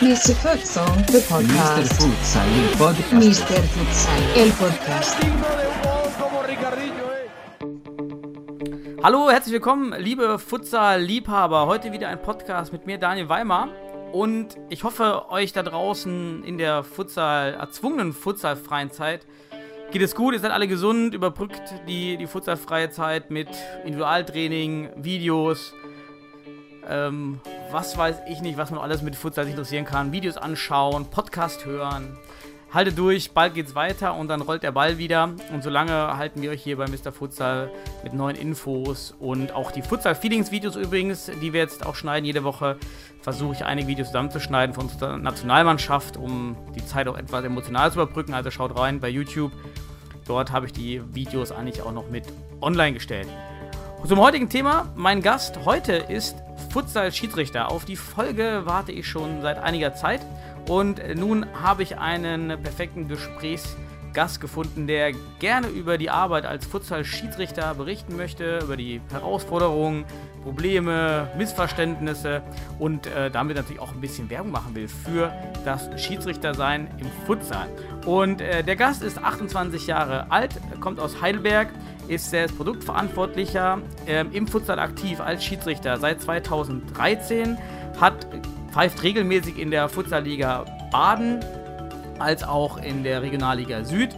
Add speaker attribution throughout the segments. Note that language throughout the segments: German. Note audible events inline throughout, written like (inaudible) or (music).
Speaker 1: Mr. Futsal, the
Speaker 2: Mr.
Speaker 1: podcast.
Speaker 2: Futsal, il podcast.
Speaker 1: Mr. Futsal, el podcast.
Speaker 3: Hallo, herzlich willkommen, liebe Futsal-Liebhaber. Heute wieder ein Podcast mit mir, Daniel Weimar. Und ich hoffe, euch da draußen in der Futsal, erzwungenen Futsalfreien Zeit geht es gut. Ihr seid alle gesund, überbrückt die, die Futsalfreie Zeit mit Individualtraining, Videos, ähm, was weiß ich nicht, was man alles mit Futsal interessieren kann. Videos anschauen, Podcast hören. Haltet durch, bald geht's weiter und dann rollt der Ball wieder. Und solange halten wir euch hier bei Mr. Futsal mit neuen Infos und auch die Futsal-Feelings-Videos übrigens, die wir jetzt auch schneiden jede Woche. Versuche ich einige Videos zusammenzuschneiden von unserer Nationalmannschaft, um die Zeit auch etwas emotional zu überbrücken. Also schaut rein bei YouTube. Dort habe ich die Videos eigentlich auch noch mit online gestellt. Zum heutigen Thema, mein Gast heute ist Futsal-Schiedsrichter. Auf die Folge warte ich schon seit einiger Zeit und nun habe ich einen perfekten Gesprächsgast gefunden, der gerne über die Arbeit als Futsal-Schiedsrichter berichten möchte, über die Herausforderungen, Probleme, Missverständnisse und äh, damit natürlich auch ein bisschen Werbung machen will für das Schiedsrichtersein im Futsal. Und äh, der Gast ist 28 Jahre alt, kommt aus Heidelberg, ist selbst Produktverantwortlicher ähm, im Futsal aktiv als Schiedsrichter seit 2013, hat pfeift regelmäßig in der Futsalliga Baden als auch in der Regionalliga Süd,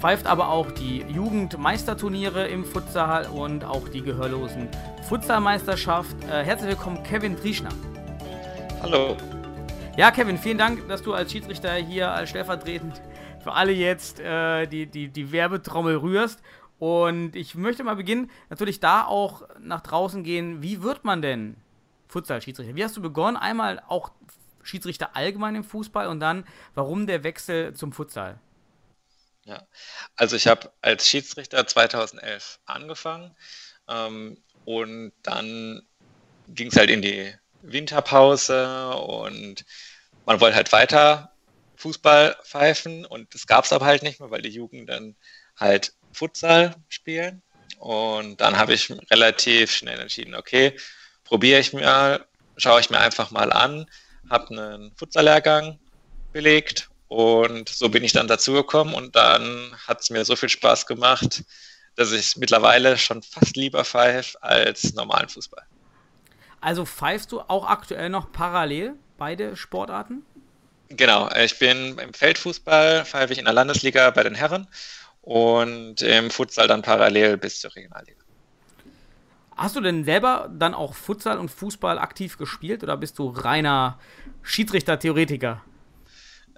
Speaker 3: pfeift aber auch die Jugendmeisterturniere im Futsal und auch die gehörlosen Futsalmeisterschaft. Äh, herzlich willkommen, Kevin Trieschner.
Speaker 4: Hallo.
Speaker 3: Ja, Kevin, vielen Dank, dass du als Schiedsrichter hier als stellvertretend für alle jetzt äh, die, die, die Werbetrommel rührst. Und ich möchte mal beginnen, natürlich da auch nach draußen gehen. Wie wird man denn Futsal-Schiedsrichter? Wie hast du begonnen? Einmal auch Schiedsrichter allgemein im Fußball und dann, warum der Wechsel zum Futsal?
Speaker 4: Ja, also ich habe als Schiedsrichter 2011 angefangen ähm, und dann ging es halt in die Winterpause und man wollte halt weiter Fußball pfeifen und das gab es aber halt nicht mehr, weil die Jugend dann halt Futsal spielen. Und dann habe ich relativ schnell entschieden, okay, probiere ich mal, schaue ich mir einfach mal an, habe einen Futsal-Lehrgang belegt und so bin ich dann dazugekommen und dann hat es mir so viel Spaß gemacht, dass ich mittlerweile schon fast lieber pfeife als normalen Fußball.
Speaker 3: Also pfeifst du auch aktuell noch parallel beide Sportarten?
Speaker 4: Genau, ich bin im Feldfußball, pfeife ich in der Landesliga bei den Herren und im Futsal dann parallel bis zur Regionalliga.
Speaker 3: Hast du denn selber dann auch Futsal und Fußball aktiv gespielt oder bist du reiner Schiedsrichter-Theoretiker?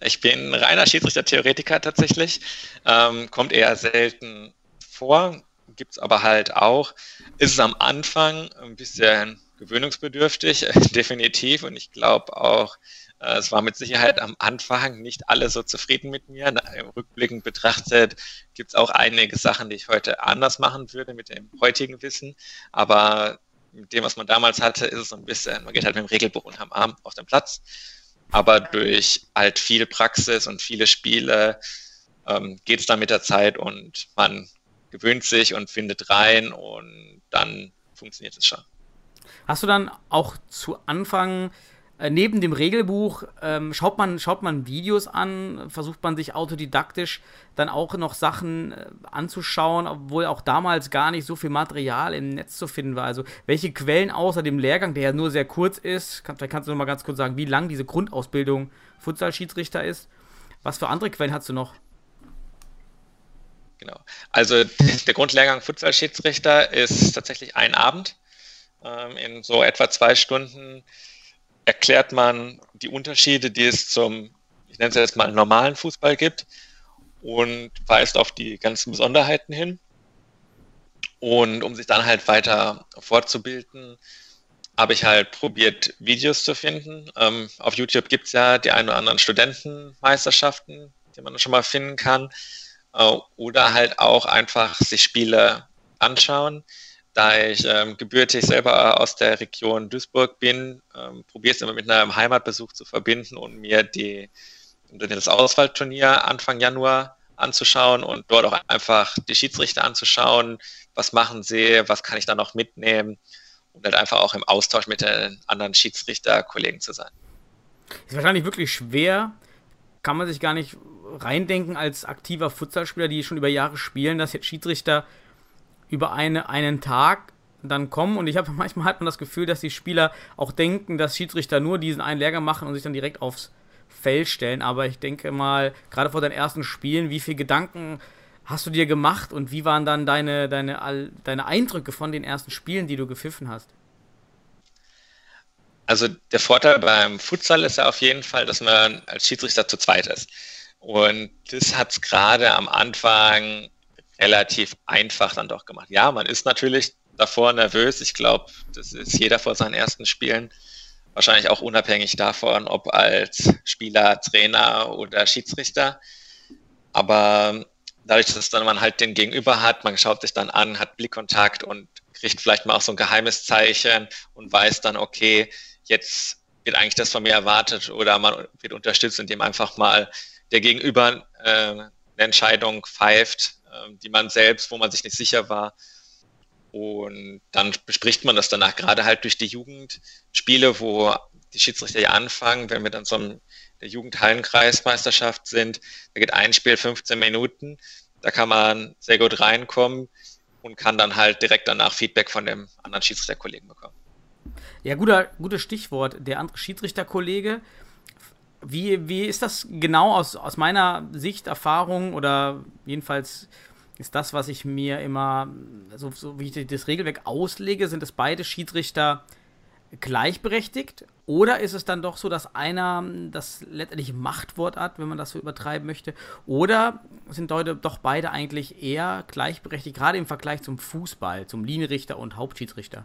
Speaker 4: Ich bin reiner Schiedsrichter-Theoretiker tatsächlich. Ähm, kommt eher selten vor, gibt es aber halt auch. Ist es am Anfang ein bisschen gewöhnungsbedürftig, (laughs) definitiv. Und ich glaube auch, es war mit Sicherheit am Anfang nicht alle so zufrieden mit mir. Rückblickend betrachtet gibt es auch einige Sachen, die ich heute anders machen würde mit dem heutigen Wissen. Aber mit dem, was man damals hatte, ist es so ein bisschen, man geht halt mit dem Regelbuch unterm Arm auf den Platz. Aber durch halt viel Praxis und viele Spiele ähm, geht es dann mit der Zeit und man gewöhnt sich und findet rein und dann funktioniert es schon.
Speaker 3: Hast du dann auch zu Anfang äh, neben dem Regelbuch ähm, schaut man schaut man Videos an, versucht man sich autodidaktisch dann auch noch Sachen äh, anzuschauen, obwohl auch damals gar nicht so viel Material im Netz zu finden war. Also welche Quellen außer dem Lehrgang, der ja nur sehr kurz ist, kann, vielleicht kannst du noch mal ganz kurz sagen, wie lang diese Grundausbildung Futsal-Schiedsrichter ist. Was für andere Quellen hast du noch?
Speaker 4: Genau. Also der Grundlehrgang Futsal-Schiedsrichter ist tatsächlich ein Abend. Ähm, in so etwa zwei Stunden erklärt man die Unterschiede, die es zum, ich nenne es jetzt mal, normalen Fußball gibt und weist auf die ganzen Besonderheiten hin. Und um sich dann halt weiter fortzubilden, habe ich halt probiert, Videos zu finden. Ähm, auf YouTube gibt es ja die ein oder anderen Studentenmeisterschaften, die man schon mal finden kann. Äh, oder halt auch einfach sich Spiele anschauen. Da ich ähm, gebürtig selber aus der Region Duisburg bin, ähm, probiere es immer mit einem Heimatbesuch zu verbinden und mir die das Auswahlturnier Anfang Januar anzuschauen und dort auch einfach die Schiedsrichter anzuschauen, was machen sie, was kann ich da noch mitnehmen? Und halt einfach auch im Austausch mit den anderen Schiedsrichterkollegen zu sein.
Speaker 3: Ist wahrscheinlich wirklich schwer, kann man sich gar nicht reindenken als aktiver Futsalspieler, die schon über Jahre spielen, dass jetzt Schiedsrichter über eine, einen Tag dann kommen und ich habe (laughs) manchmal hat man das Gefühl, dass die Spieler auch denken, dass Schiedsrichter nur diesen einen Lehrgang machen und sich dann direkt aufs Feld stellen. Aber ich denke mal, gerade vor deinen ersten Spielen, wie viele Gedanken hast du dir gemacht und wie waren dann deine, deine, deine Eindrücke von den ersten Spielen, die du gepfiffen hast?
Speaker 4: Also der Vorteil beim Futsal ist ja auf jeden Fall, dass man als Schiedsrichter zu zweit ist. Und das hat es gerade am Anfang relativ einfach dann doch gemacht. Ja, man ist natürlich davor nervös. Ich glaube, das ist jeder vor seinen ersten Spielen. Wahrscheinlich auch unabhängig davon, ob als Spieler, Trainer oder Schiedsrichter. Aber dadurch, dass dann man halt den Gegenüber hat, man schaut sich dann an, hat Blickkontakt und kriegt vielleicht mal auch so ein geheimes Zeichen und weiß dann, okay, jetzt wird eigentlich das von mir erwartet oder man wird unterstützt, indem einfach mal der Gegenüber äh, eine Entscheidung pfeift, die man selbst, wo man sich nicht sicher war. Und dann bespricht man das danach, gerade halt durch die Jugendspiele, wo die Schiedsrichter ja anfangen, wenn wir dann so in der Jugendhallenkreismeisterschaft sind, da geht ein Spiel 15 Minuten, da kann man sehr gut reinkommen und kann dann halt direkt danach Feedback von dem anderen Schiedsrichterkollegen bekommen.
Speaker 3: Ja, guter, gutes Stichwort. Der andere Schiedsrichterkollege. Wie, wie ist das genau aus, aus meiner Sicht, Erfahrung oder jedenfalls ist das, was ich mir immer, so, so wie ich das Regelwerk auslege, sind es beide Schiedsrichter gleichberechtigt? Oder ist es dann doch so, dass einer das letztendlich Machtwort hat, wenn man das so übertreiben möchte? Oder sind Leute doch beide eigentlich eher gleichberechtigt, gerade im Vergleich zum Fußball, zum Linienrichter und Hauptschiedsrichter?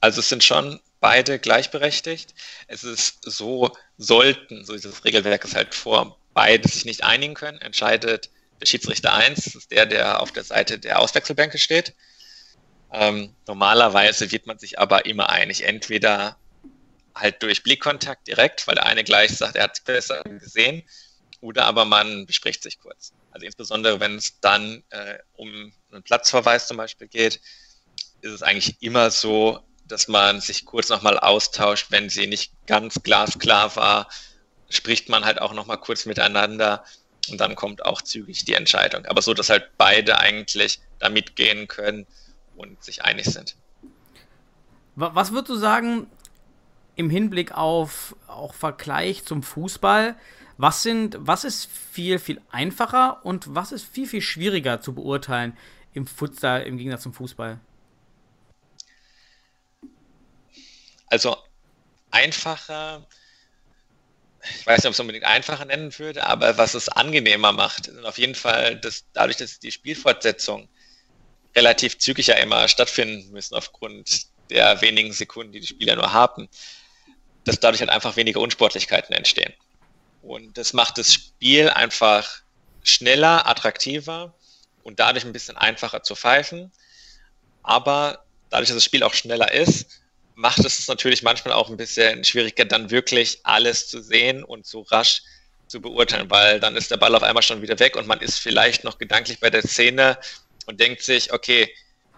Speaker 4: Also es sind schon beide gleichberechtigt. Es ist so, sollten, so das Regelwerk es halt vor, beide sich nicht einigen können, entscheidet der Schiedsrichter 1, das ist der, der auf der Seite der Auswechselbänke steht. Ähm, normalerweise wird man sich aber immer einig. Entweder halt durch Blickkontakt direkt, weil der eine gleich sagt, er hat es besser gesehen, oder aber man bespricht sich kurz. Also insbesondere, wenn es dann äh, um einen Platzverweis zum Beispiel geht, ist es eigentlich immer so, dass man sich kurz nochmal austauscht, wenn sie nicht ganz glasklar war, spricht man halt auch nochmal kurz miteinander und dann kommt auch zügig die Entscheidung. Aber so, dass halt beide eigentlich da mitgehen können und sich einig sind.
Speaker 3: Was würdest du sagen im Hinblick auf auch Vergleich zum Fußball? Was sind, was ist viel, viel einfacher und was ist viel, viel schwieriger zu beurteilen im Futsal im Gegensatz zum Fußball?
Speaker 4: Also einfacher, ich weiß nicht, ob es unbedingt einfacher nennen würde, aber was es angenehmer macht, sind auf jeden Fall, dass dadurch, dass die Spielfortsetzung relativ zügig ja immer stattfinden müssen aufgrund der wenigen Sekunden, die die Spieler nur haben, dass dadurch halt einfach weniger Unsportlichkeiten entstehen. Und das macht das Spiel einfach schneller, attraktiver und dadurch ein bisschen einfacher zu pfeifen. Aber dadurch, dass das Spiel auch schneller ist, macht es natürlich manchmal auch ein bisschen schwieriger, dann wirklich alles zu sehen und so rasch zu beurteilen, weil dann ist der Ball auf einmal schon wieder weg und man ist vielleicht noch gedanklich bei der Szene und denkt sich, okay,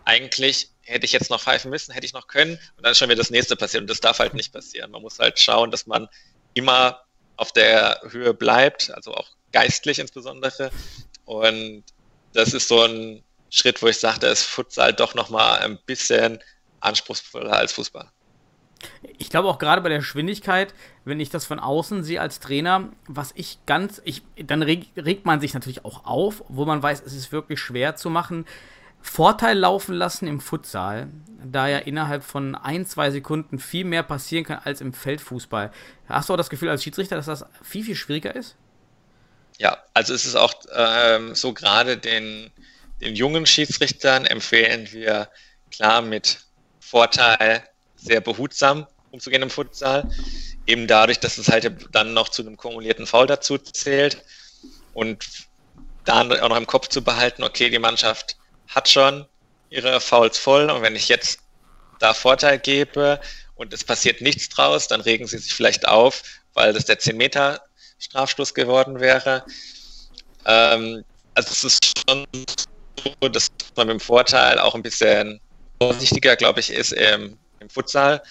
Speaker 4: eigentlich hätte ich jetzt noch pfeifen müssen, hätte ich noch können und dann ist schon wieder das nächste passiert und das darf halt nicht passieren. Man muss halt schauen, dass man immer auf der Höhe bleibt, also auch geistlich insbesondere und das ist so ein Schritt, wo ich sage, da ist Futsal doch nochmal ein bisschen anspruchsvoller als Fußball.
Speaker 3: Ich glaube auch gerade bei der Geschwindigkeit, wenn ich das von außen sehe als Trainer, was ich ganz, ich, dann reg, regt man sich natürlich auch auf, wo man weiß, es ist wirklich schwer zu machen. Vorteil laufen lassen im Futsal, da ja innerhalb von ein, zwei Sekunden viel mehr passieren kann als im Feldfußball. Hast du auch das Gefühl als Schiedsrichter, dass das viel, viel schwieriger ist?
Speaker 4: Ja, also es ist auch ähm, so gerade den, den jungen Schiedsrichtern empfehlen wir klar mit Vorteil, sehr behutsam umzugehen im Futsal. Eben dadurch, dass es halt dann noch zu einem kumulierten Foul dazu zählt. Und dann auch noch im Kopf zu behalten, okay, die Mannschaft hat schon ihre Fouls voll und wenn ich jetzt da Vorteil gebe und es passiert nichts draus, dann regen sie sich vielleicht auf, weil das der 10 Meter Strafstoß geworden wäre. Ähm, also es ist schon so, dass man mit dem Vorteil auch ein bisschen vorsichtiger, glaube ich, ist im, im Futsal.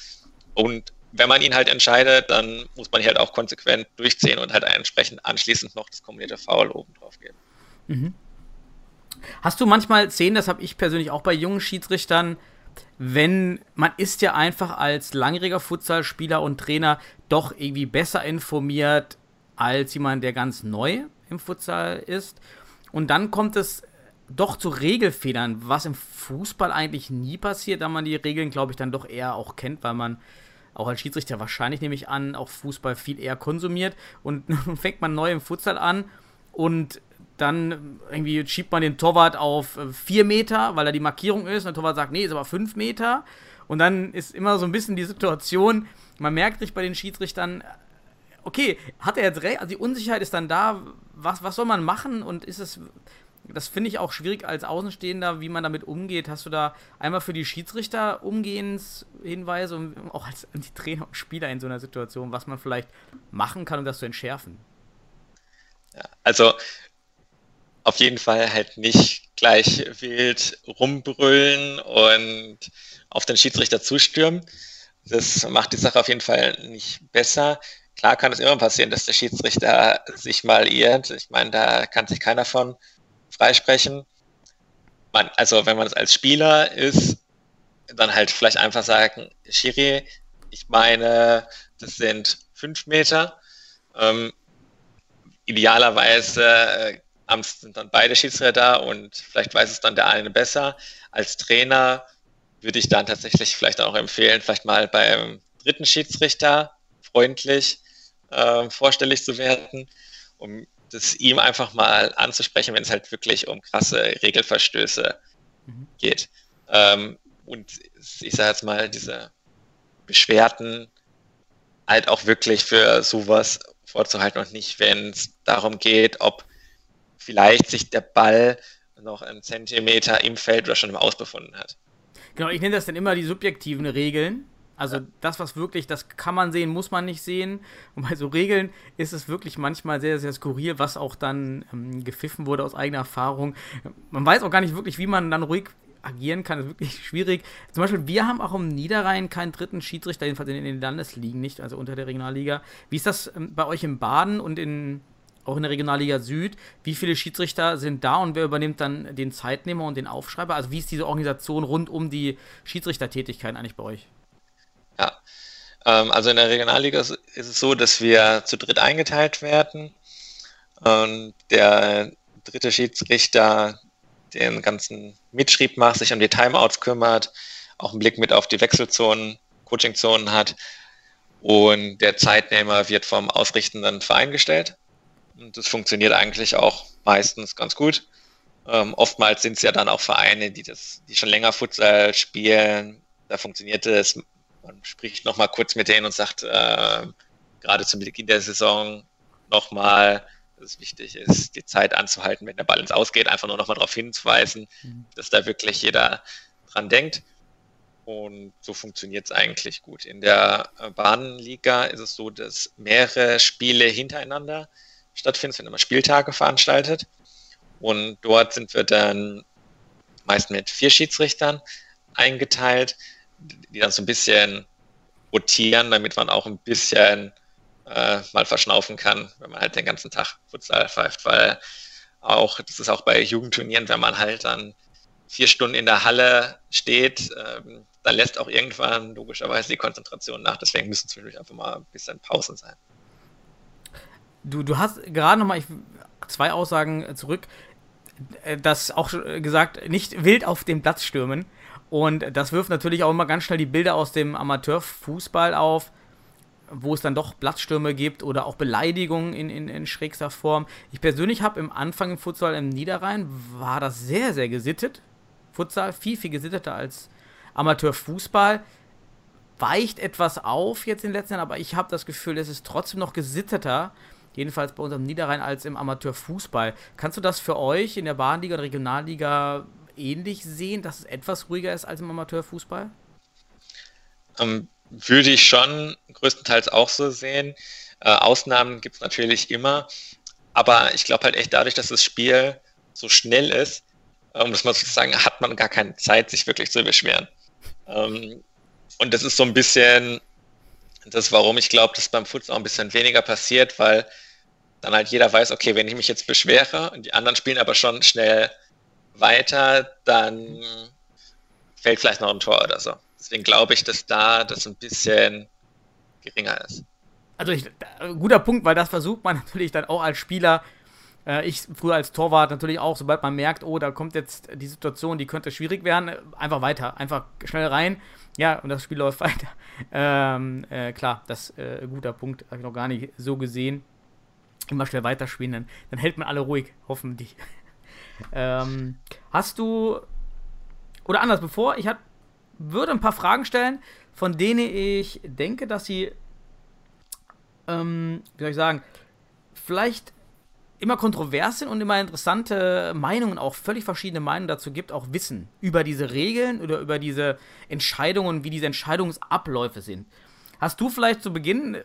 Speaker 4: Und wenn man ihn halt entscheidet, dann muss man ihn halt auch konsequent durchziehen und halt entsprechend anschließend noch das kombinierte Foul oben drauf geben. Mhm.
Speaker 3: Hast du manchmal Szenen, das habe ich persönlich auch bei jungen Schiedsrichtern, wenn man ist ja einfach als langjähriger Futsalspieler und Trainer doch irgendwie besser informiert als jemand, der ganz neu im Futsal ist. Und dann kommt es doch zu Regelfedern, was im Fußball eigentlich nie passiert, da man die Regeln, glaube ich, dann doch eher auch kennt, weil man auch als Schiedsrichter wahrscheinlich, nehme ich an, auch Fußball viel eher konsumiert. Und (laughs) nun fängt man neu im Futsal an und dann irgendwie schiebt man den Torwart auf 4 äh, Meter, weil er die Markierung ist. Und der Torwart sagt, nee, ist aber 5 Meter. Und dann ist immer so ein bisschen die Situation, man merkt sich bei den Schiedsrichtern, okay, hat er jetzt recht? Also die Unsicherheit ist dann da, was, was soll man machen? Und ist es, das finde ich auch schwierig als Außenstehender, wie man damit umgeht. Hast du da einmal für die Schiedsrichter Umgehenshinweise und auch als die Trainer und Spieler in so einer Situation, was man vielleicht machen kann, um das zu entschärfen?
Speaker 4: Ja, also auf jeden Fall halt nicht gleich wild rumbrüllen und auf den Schiedsrichter zustürmen. Das macht die Sache auf jeden Fall nicht besser. Klar kann es immer passieren, dass der Schiedsrichter sich mal irrt. Ich meine, da kann sich keiner von freisprechen. Man, also wenn man es als Spieler ist, dann halt vielleicht einfach sagen, Schiri, ich meine, das sind fünf Meter. Ähm, idealerweise äh, sind dann beide Schiedsrichter da und vielleicht weiß es dann der eine besser. Als Trainer würde ich dann tatsächlich vielleicht auch empfehlen, vielleicht mal beim dritten Schiedsrichter freundlich äh, vorstellig zu werden, um das ihm einfach mal anzusprechen, wenn es halt wirklich um krasse Regelverstöße mhm. geht. Ähm, und ich sage jetzt mal, diese Beschwerden halt auch wirklich für sowas vorzuhalten und nicht, wenn es darum geht, ob vielleicht sich der Ball noch einen Zentimeter im Feld oder schon im Aus befunden hat.
Speaker 3: Genau, ich nenne das dann immer die subjektiven Regeln. Also das, was wirklich, das kann man sehen, muss man nicht sehen. Und bei so Regeln ist es wirklich manchmal sehr, sehr skurril, was auch dann ähm, gepfiffen wurde aus eigener Erfahrung. Man weiß auch gar nicht wirklich, wie man dann ruhig agieren kann, das ist wirklich (laughs) schwierig. Zum Beispiel, wir haben auch im Niederrhein keinen dritten Schiedsrichter, jedenfalls in den Landesligen nicht, also unter der Regionalliga. Wie ist das ähm, bei euch in Baden und in, auch in der Regionalliga Süd? Wie viele Schiedsrichter sind da und wer übernimmt dann den Zeitnehmer und den Aufschreiber? Also wie ist diese Organisation rund um die Schiedsrichtertätigkeit eigentlich bei euch?
Speaker 4: Ja, ähm, also in der Regionalliga ist es so, dass wir zu dritt eingeteilt werden. Und der dritte Schiedsrichter den ganzen Mitschrieb macht, sich um die Timeouts kümmert, auch einen Blick mit auf die Wechselzonen, Coachingzonen hat. Und der Zeitnehmer wird vom ausrichtenden Verein gestellt. Und das funktioniert eigentlich auch meistens ganz gut. Ähm, oftmals sind es ja dann auch Vereine, die das, die schon länger Futsal spielen. Da funktioniert es man spricht nochmal kurz mit denen und sagt, äh, gerade zum Beginn der Saison nochmal, dass es wichtig ist, die Zeit anzuhalten, wenn der Ball ins Ausgeht, einfach nur nochmal darauf hinzuweisen, mhm. dass da wirklich jeder dran denkt. Und so funktioniert es eigentlich gut. In der äh, Bahnliga ist es so, dass mehrere Spiele hintereinander stattfinden. Es werden immer Spieltage veranstaltet. Und dort sind wir dann meist mit vier Schiedsrichtern eingeteilt die dann so ein bisschen rotieren, damit man auch ein bisschen äh, mal verschnaufen kann, wenn man halt den ganzen Tag Futsal pfeift, weil auch, das ist auch bei Jugendturnieren, wenn man halt dann vier Stunden in der Halle steht, ähm, dann lässt auch irgendwann logischerweise die Konzentration nach. Deswegen müssen zwischendurch einfach mal ein bisschen Pausen sein.
Speaker 3: Du, du hast gerade nochmal zwei Aussagen zurück, äh, das auch gesagt, nicht wild auf den Platz stürmen. Und das wirft natürlich auch immer ganz schnell die Bilder aus dem Amateurfußball auf, wo es dann doch Platzstürme gibt oder auch Beleidigungen in, in, in schrägster Form. Ich persönlich habe im Anfang im Futsal im Niederrhein, war das sehr, sehr gesittet. Futsal viel, viel gesitteter als Amateurfußball. Weicht etwas auf jetzt in den letzten Jahren, aber ich habe das Gefühl, es ist trotzdem noch gesitteter, jedenfalls bei uns im Niederrhein, als im Amateurfußball. Kannst du das für euch in der Bahnliga und Regionalliga ähnlich sehen, dass es etwas ruhiger ist als im Amateurfußball?
Speaker 4: Ähm, würde ich schon größtenteils auch so sehen. Äh, Ausnahmen gibt es natürlich immer, aber ich glaube halt echt dadurch, dass das Spiel so schnell ist, um das mal zu sagen, hat man gar keine Zeit, sich wirklich zu beschweren. Ähm, und das ist so ein bisschen das, warum ich glaube, dass beim Futsal auch ein bisschen weniger passiert, weil dann halt jeder weiß, okay, wenn ich mich jetzt beschwere und die anderen spielen aber schon schnell weiter, dann fällt vielleicht noch ein Tor oder so. Deswegen glaube ich, dass da das ein bisschen geringer ist.
Speaker 3: Also ich, guter Punkt, weil das versucht man (laughs) natürlich dann auch als Spieler äh, ich früher als Torwart natürlich auch, sobald man merkt, oh, da kommt jetzt die Situation, die könnte schwierig werden, einfach weiter, einfach schnell rein. Ja, und das Spiel (laughs) läuft weiter. Ähm, äh, klar, das äh, guter Punkt, habe ich noch gar nicht so gesehen. Immer schnell weiterspielen, dann, dann hält man alle ruhig, hoffentlich. (laughs) ähm, hast du, oder anders, bevor, ich hat, würde ein paar Fragen stellen, von denen ich denke, dass sie, ähm, wie soll ich sagen, vielleicht immer kontrovers sind und immer interessante Meinungen, auch völlig verschiedene Meinungen dazu gibt, auch Wissen über diese Regeln oder über diese Entscheidungen, wie diese Entscheidungsabläufe sind. Hast du vielleicht zu Beginn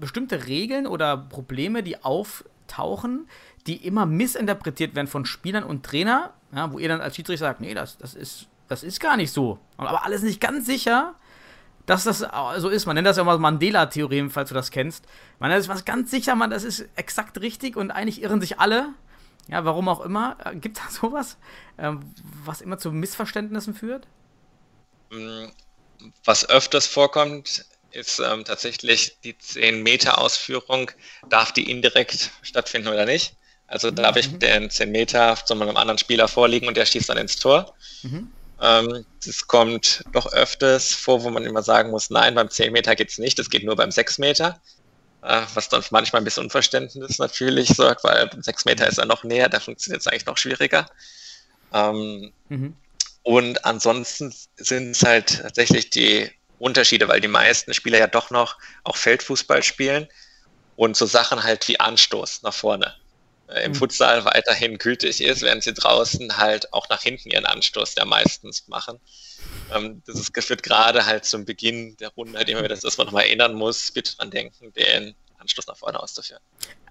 Speaker 3: bestimmte Regeln oder Probleme, die auftauchen, die immer missinterpretiert werden von Spielern und Trainer, ja, wo ihr dann als Schiedsrichter sagt, nee, das, das, ist, das ist gar nicht so. Aber alles nicht ganz sicher dass das so ist. Man nennt das ja mal Mandela-Theorem, falls du das kennst. Man ist was ganz sicher, man, das ist exakt richtig und eigentlich irren sich alle. Ja, warum auch immer. Äh, gibt da (laughs) sowas, ähm, was immer zu Missverständnissen führt?
Speaker 4: Mm, was öfters vorkommt, ist ähm, tatsächlich die 10-Meter-Ausführung. Darf die indirekt stattfinden oder nicht? Also darf ich mhm. den 10 Meter zu einem anderen Spieler vorliegen und der schießt dann ins Tor. Mhm. Ähm, das kommt doch öfters vor, wo man immer sagen muss, nein, beim 10 Meter geht es nicht, das geht nur beim 6 Meter. Äh, was dann manchmal ein bisschen Unverständnis natürlich sorgt, weil beim 6 Meter ist er noch näher, da funktioniert es eigentlich noch schwieriger. Ähm, mhm. Und ansonsten sind es halt tatsächlich die Unterschiede, weil die meisten Spieler ja doch noch auch Feldfußball spielen und so Sachen halt wie Anstoß nach vorne. Äh, im mhm. Futsal weiterhin gültig ist, werden sie draußen halt auch nach hinten ihren Anstoß ja meistens machen. Ähm, das ist, führt gerade halt zum Beginn der Runde halt immer wieder, dass man nochmal erinnern muss, bitte dran denken, den Anstoß nach vorne auszuführen.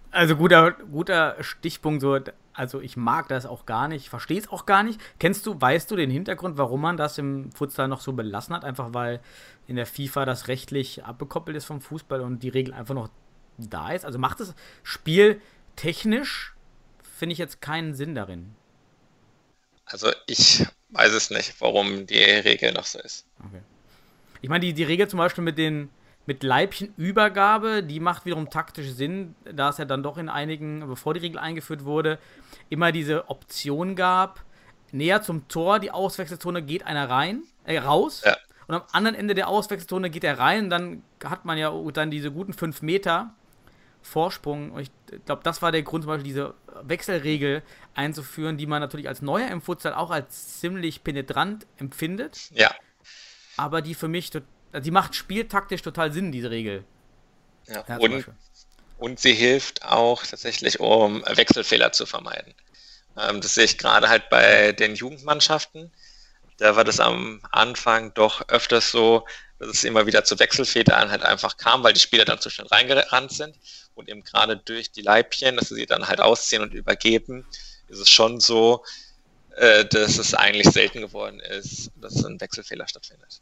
Speaker 3: Also guter, guter Stichpunkt, so, also ich mag das auch gar nicht, verstehe es auch gar nicht. Kennst du, weißt du den Hintergrund, warum man das im Futsal noch so belassen hat? Einfach weil in der FIFA das rechtlich abgekoppelt ist vom Fußball und die Regel einfach noch da ist? Also macht das Spiel technisch finde ich jetzt keinen Sinn darin.
Speaker 4: Also ich weiß es nicht, warum die Regel noch so ist.
Speaker 3: Okay. Ich meine, die, die Regel zum Beispiel mit den mit Leibchenübergabe, die macht wiederum taktisch Sinn, da es ja dann doch in einigen, bevor die Regel eingeführt wurde, immer diese Option gab, näher zum Tor, die Auswechselzone geht einer rein, äh, raus. Ja. Und am anderen Ende der Auswechselzone geht er rein, dann hat man ja dann diese guten fünf Meter Vorsprung. Und ich glaube, das war der Grund, zum Beispiel diese Wechselregel einzuführen, die man natürlich als Neuer im Futsal auch als ziemlich penetrant empfindet.
Speaker 4: Ja.
Speaker 3: Aber die für mich, die macht spieltaktisch total Sinn, diese Regel.
Speaker 4: Ja, ja und, und sie hilft auch tatsächlich, um Wechselfehler zu vermeiden. Ähm, das sehe ich gerade halt bei den Jugendmannschaften. Da war das am Anfang doch öfters so, dass es immer wieder zu Wechselfedern halt einfach kam, weil die Spieler dann zu schnell reingerannt sind und eben gerade durch die Leibchen, dass sie dann halt ausziehen und übergeben, ist es schon so, äh, dass es eigentlich selten geworden ist, dass ein Wechselfehler stattfindet.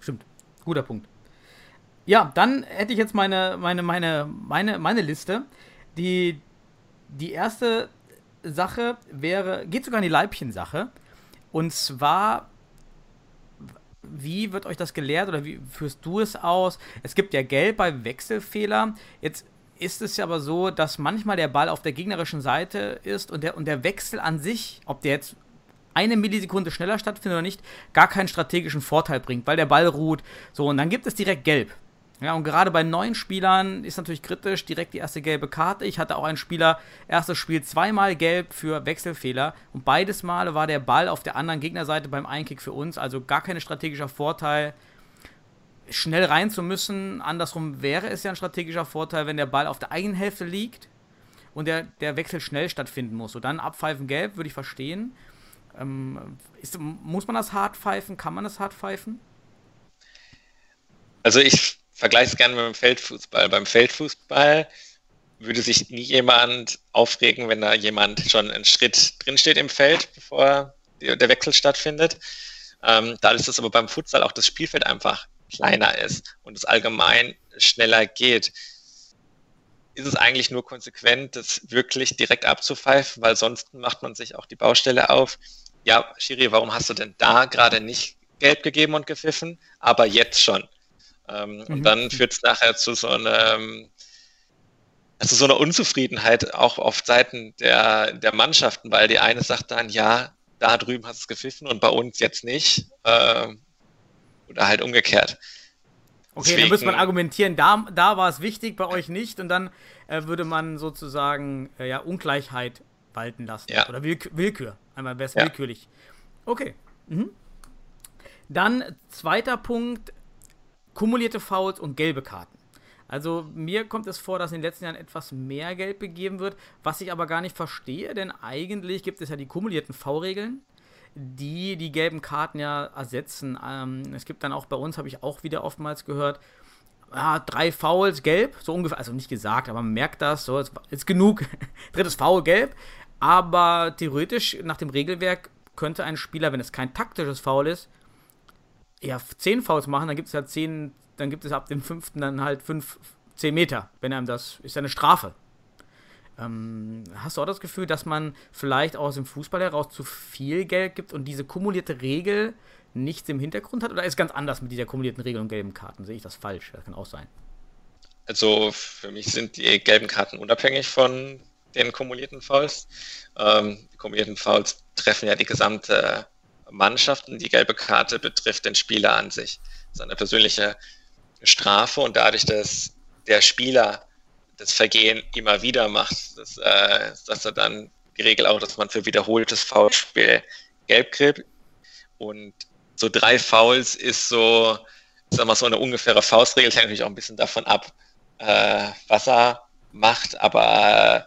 Speaker 3: Stimmt, guter Punkt. Ja, dann hätte ich jetzt meine, meine, meine, meine, meine Liste. Die, die erste Sache wäre, geht sogar in die Leibchen-Sache. Und zwar wie wird euch das gelehrt oder wie führst du es aus? Es gibt ja Gelb bei Wechselfehler. Jetzt ist es ja aber so, dass manchmal der Ball auf der gegnerischen Seite ist und der, und der Wechsel an sich, ob der jetzt eine Millisekunde schneller stattfindet oder nicht, gar keinen strategischen Vorteil bringt, weil der Ball ruht. So, und dann gibt es direkt Gelb. Ja, und gerade bei neuen Spielern ist natürlich kritisch, direkt die erste gelbe Karte. Ich hatte auch einen Spieler, erstes Spiel zweimal gelb für Wechselfehler und beides Male war der Ball auf der anderen Gegnerseite beim Einkick für uns, also gar kein strategischer Vorteil, schnell rein zu müssen. Andersrum wäre es ja ein strategischer Vorteil, wenn der Ball auf der eigenen Hälfte liegt und der, der Wechsel schnell stattfinden muss. So dann abpfeifen gelb, würde ich verstehen. Ähm, ist, muss man das hart pfeifen? Kann man das hart pfeifen?
Speaker 4: Also ich vergleiche es gerne mit dem Feldfußball. Beim Feldfußball würde sich nie jemand aufregen, wenn da jemand schon einen Schritt drinsteht im Feld, bevor der Wechsel stattfindet. Ähm, da ist es aber beim Futsal auch das Spielfeld einfach kleiner ist und es allgemein schneller geht, ist es eigentlich nur konsequent, das wirklich direkt abzupfeifen, weil sonst macht man sich auch die Baustelle auf. Ja, Shiri, warum hast du denn da gerade nicht gelb gegeben und gepfiffen, aber jetzt schon? Ähm, mhm. Und dann führt es nachher zu so einem also so einer Unzufriedenheit auch auf Seiten der, der Mannschaften, weil die eine sagt dann, ja, da drüben hast du es gepfiffen und bei uns jetzt nicht. Äh, oder halt umgekehrt.
Speaker 3: Okay, Deswegen, dann müsste man argumentieren, da, da war es wichtig, bei euch nicht. Und dann äh, würde man sozusagen äh, ja, Ungleichheit walten lassen. Ja. Oder Willk Willkür. Einmal wäre es ja. willkürlich. Okay. Mhm. Dann zweiter Punkt, kumulierte Fouls und gelbe Karten. Also mir kommt es vor, dass in den letzten Jahren etwas mehr Geld begeben wird, was ich aber gar nicht verstehe, denn eigentlich gibt es ja die kumulierten V-Regeln, die die gelben Karten ja ersetzen. Ähm, es gibt dann auch bei uns, habe ich auch wieder oftmals gehört, ja, drei Fouls gelb, so ungefähr, also nicht gesagt, aber man merkt das, so, ist, ist genug, (laughs) drittes Foul gelb, aber theoretisch nach dem Regelwerk könnte ein Spieler, wenn es kein taktisches Foul ist, ja, zehn Fouls machen, dann gibt es ja zehn dann gibt es ab dem fünften dann halt fünf, zehn Meter, wenn einem das, ist ja eine Strafe. Ähm, hast du auch das Gefühl, dass man vielleicht aus dem Fußball heraus zu viel Geld gibt und diese kumulierte Regel nichts im Hintergrund hat? Oder ist ganz anders mit dieser kumulierten Regel und gelben Karten? Sehe ich das falsch? Das kann auch sein.
Speaker 4: Also für mich sind die gelben Karten unabhängig von den kumulierten Fouls. Ähm, die kumulierten Fouls treffen ja die gesamte Mannschaft und die gelbe Karte betrifft den Spieler an sich. Seine persönliche Strafe und dadurch, dass der Spieler das Vergehen immer wieder macht, dass, äh, dass er dann die Regel auch, dass man für wiederholtes Foulspiel gelb kriegt. Und so drei Fouls ist so, sag mal, so eine ungefähre Faustregel, das hängt natürlich auch ein bisschen davon ab, äh, was er macht, aber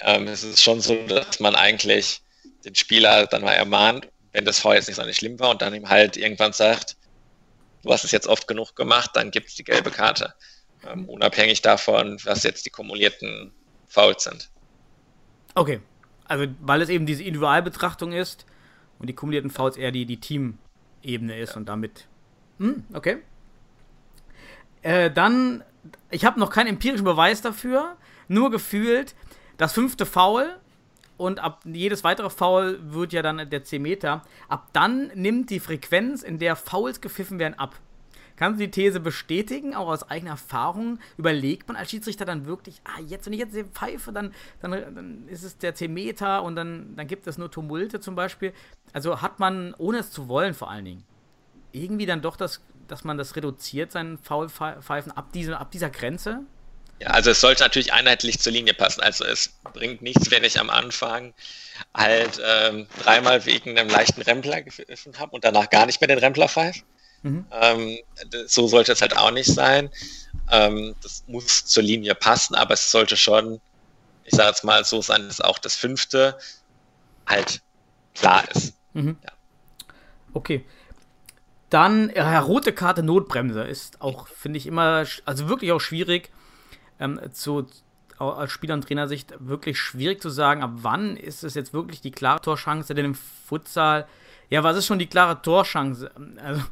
Speaker 4: äh, es ist schon so, dass man eigentlich den Spieler dann mal ermahnt, wenn das Foul jetzt nicht so nicht schlimm war und dann ihm halt irgendwann sagt, du hast es jetzt oft genug gemacht, dann gibt es die gelbe Karte. Ähm, unabhängig davon, was jetzt die kumulierten Fouls sind.
Speaker 3: Okay. Also, weil es eben diese Individualbetrachtung ist und die kumulierten Fouls eher die, die Team-Ebene ist ja. und damit. Hm, okay. Äh, dann, ich habe noch keinen empirischen Beweis dafür, nur gefühlt, das fünfte Foul und ab jedes weitere Foul wird ja dann der 10 Meter. Ab dann nimmt die Frequenz, in der Fouls gepfiffen werden, ab. Kannst du die These bestätigen, auch aus eigener Erfahrung? Überlegt man als Schiedsrichter dann wirklich, ah, jetzt, wenn ich jetzt pfeife, dann, dann, dann ist es der 10 Meter und dann, dann gibt es nur Tumulte zum Beispiel. Also hat man, ohne es zu wollen vor allen Dingen, irgendwie dann doch das, dass man das reduziert, seinen Foulpfeifen ab, diese, ab dieser Grenze?
Speaker 4: Ja, also es sollte natürlich einheitlich zur Linie passen. Also es bringt nichts, wenn ich am Anfang halt ähm, dreimal wegen einem leichten Rempler gepfiffen habe und danach gar nicht mehr den Rempler pfeife. Mhm. Ähm, so sollte es halt auch nicht sein. Ähm, das muss zur Linie passen, aber es sollte schon, ich sage jetzt mal so sein, dass auch das fünfte halt klar ist. Mhm. Ja.
Speaker 3: Okay. Dann, ja, rote Karte Notbremse ist auch, finde ich, immer, also wirklich auch schwierig ähm, zu, aus Spieler- und Trainersicht wirklich schwierig zu sagen, ab wann ist es jetzt wirklich die klare Torchance, denn im Futsal, ja, was ist schon die klare Torchance? Also